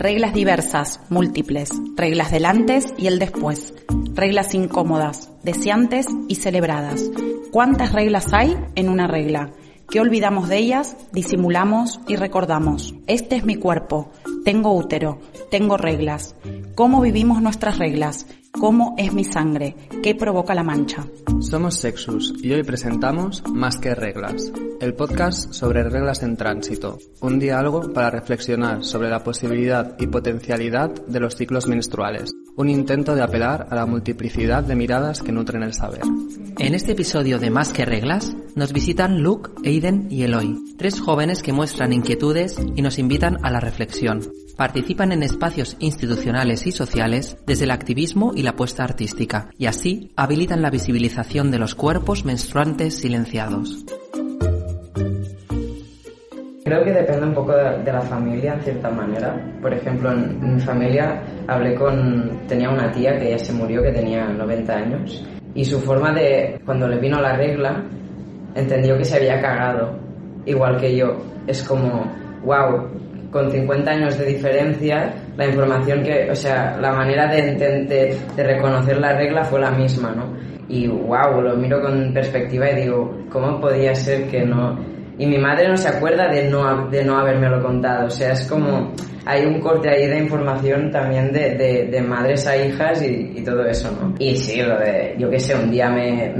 Reglas diversas, múltiples, reglas del antes y el después, reglas incómodas, deseantes y celebradas. ¿Cuántas reglas hay en una regla? ¿Qué olvidamos de ellas? Disimulamos y recordamos. Este es mi cuerpo, tengo útero, tengo reglas. ¿Cómo vivimos nuestras reglas? ¿Cómo es mi sangre? ¿Qué provoca la mancha? Somos Sexus y hoy presentamos Más que Reglas, el podcast sobre reglas en tránsito, un diálogo para reflexionar sobre la posibilidad y potencialidad de los ciclos menstruales, un intento de apelar a la multiplicidad de miradas que nutren el saber. En este episodio de Más que Reglas nos visitan Luke, Aiden y Eloy, tres jóvenes que muestran inquietudes y nos invitan a la reflexión. Participan en espacios institucionales y sociales desde el activismo y la apuesta artística, y así habilitan la visibilización de los cuerpos menstruantes silenciados. Creo que depende un poco de, la familia en cierta manera. Por ejemplo, en, mi familia hablé con... Tenía una tía que ya se murió, que tenía 90 años, y su forma de... Cuando le vino la regla, entendió que se había cagado, igual que yo. Es como, wow, con 50 años de diferencia, la información que, o sea, la manera de, de, de reconocer la regla fue la misma, ¿no? Y wow, lo miro con perspectiva y digo, ¿cómo podía ser que no? Y mi madre no se acuerda de no, de no habérmelo contado, o sea, es como, hay un corte ahí de información también de, de, de madres a hijas y, y, todo eso, ¿no? Y sí, lo de, yo qué sé, un día me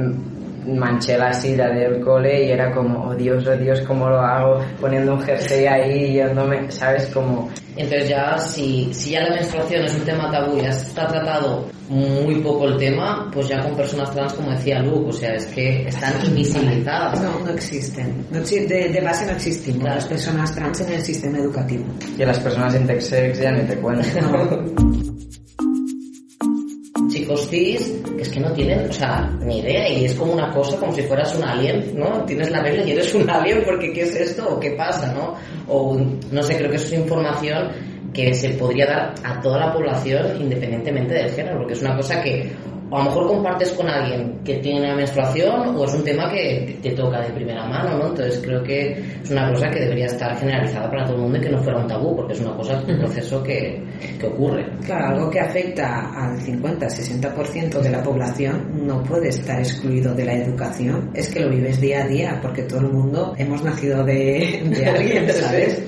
manché la silla del cole y era como, oh Dios, oh Dios, ¿cómo lo hago? Poniendo un jersey ahí, yéndome, ¿sabes? Como... Entonces ya, si, si ya la menstruación es un tema tabú y ya está tratado muy poco el tema, pues ya con personas trans, como decía Luke, o sea, es que están invisibilizadas. No, no existen. de, base no existen las personas trans en el sistema educativo. Y las personas intersex ya ni te cuento. chicos cis que es que no tienen, o sea, ni idea y es como una cosa como si fueras un alien, ¿no? Tienes la regla y eres un alien porque ¿qué es esto? ¿O qué pasa, no? O no sé, creo que eso es información que se podría dar a toda la población independientemente del género, porque es una cosa que a lo mejor compartes con alguien que tiene una menstruación o es un tema que te toca de primera mano, ¿no? Entonces creo que es una cosa que debería estar generalizada para todo el mundo y que no fuera un tabú, porque es una cosa, un proceso que, que ocurre. Claro, algo que afecta al 50-60% de la población no puede estar excluido de la educación, es que lo vives día a día, porque todo el mundo hemos nacido de, de alguien, ¿sabes?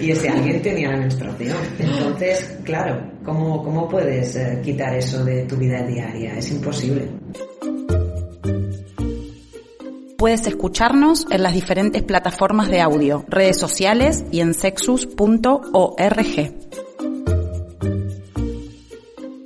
Y ese alguien tenía la menstruación. Entonces, claro, ¿cómo, cómo puedes eh, quitar eso de tu vida diaria? Es imposible. Puedes escucharnos en las diferentes plataformas de audio, redes sociales y en sexus.org.